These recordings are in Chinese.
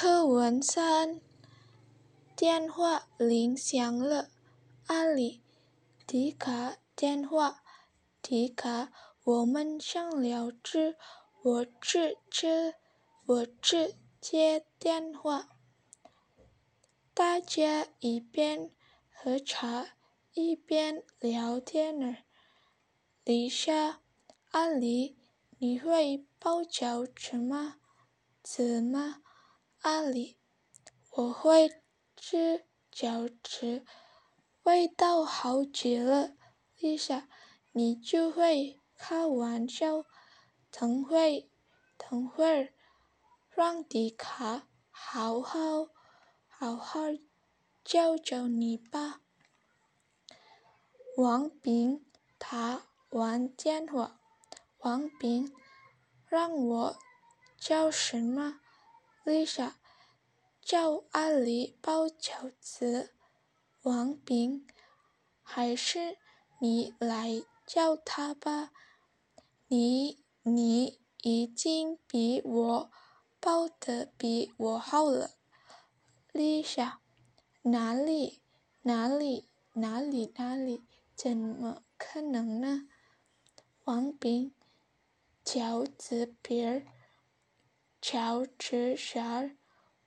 课文三，电话铃响了，阿里，迪卡电话，迪卡，我们想聊天，我去接，我去接电话。大家一边喝茶一边聊天呢。李莎，阿里，你会包饺子吗？子吗？阿里，我会吃饺子，味道好极了。丽莎，你就会开玩笑。等会，等会儿，让迪卡好好好好教教你吧。王炳打完电话，王炳，让我叫什么？丽莎，叫阿狸包饺子。王炳，还是你来叫他吧。你你已经比我包的比我好了。丽莎，哪里哪里哪里哪里？怎么可能呢？王炳，饺子皮儿。乔治啥？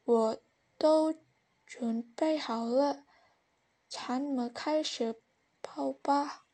我都准备好了，咱们开始跑吧。